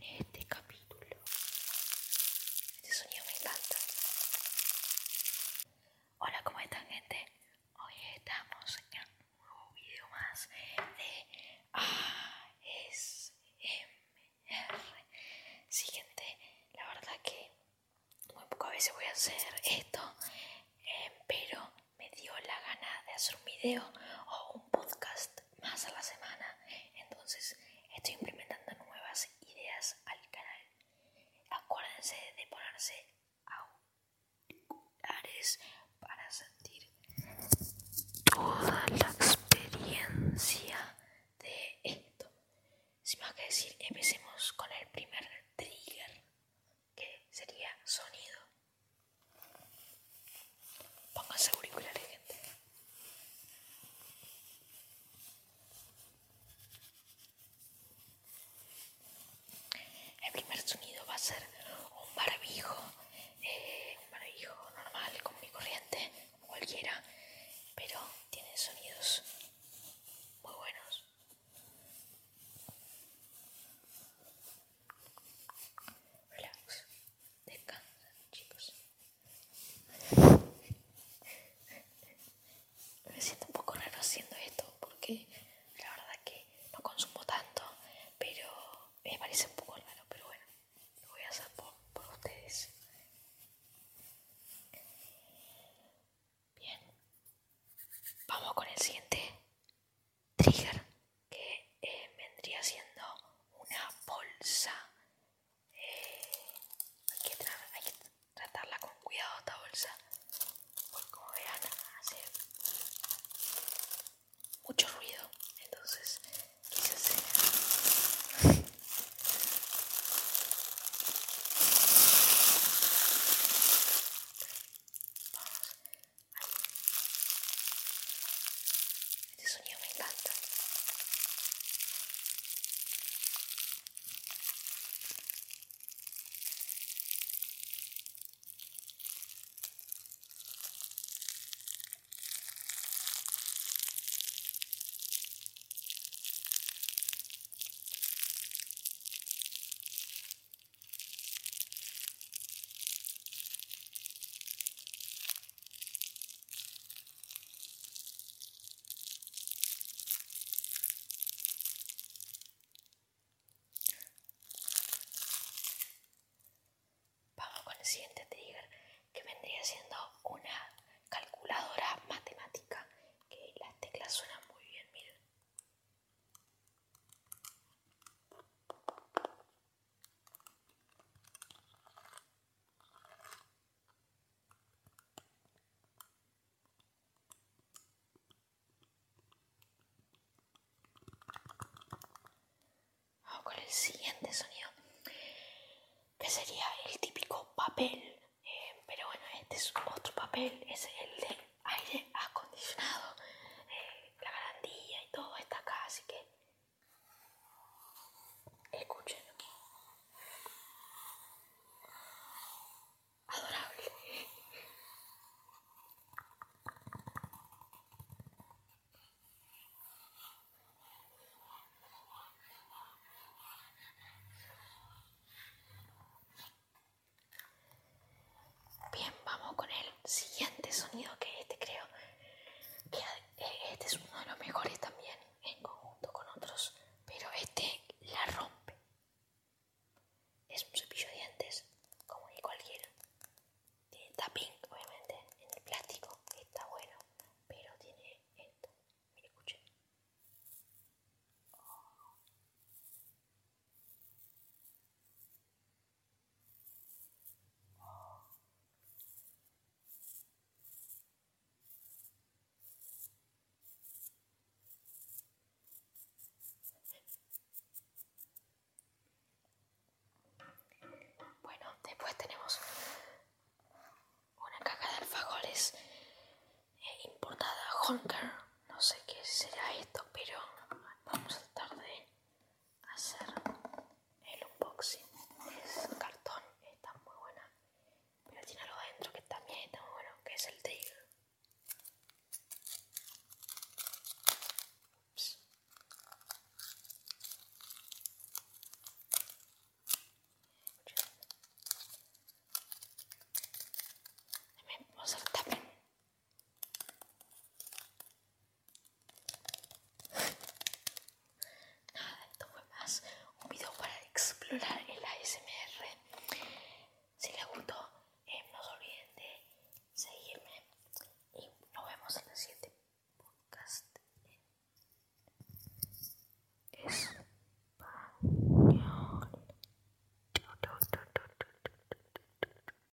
este capítulo. Este sonido me encanta. Hola, ¿cómo están gente? Hoy estamos en un nuevo video más de ASMR. Siguiente, sí, la verdad que muy pocas veces voy a hacer esto, eh, pero me dio la gana de hacer un video manger. Para mi hijo. inside. siguiente sonido, que sería el típico papel, eh, pero bueno, este es otro papel, es el de aire acondicionado. que este, creo. Que eh, este es uno de los mejores también, en conjunto con otros. Pero este la rompe. Es un cepillo conquer. Lol.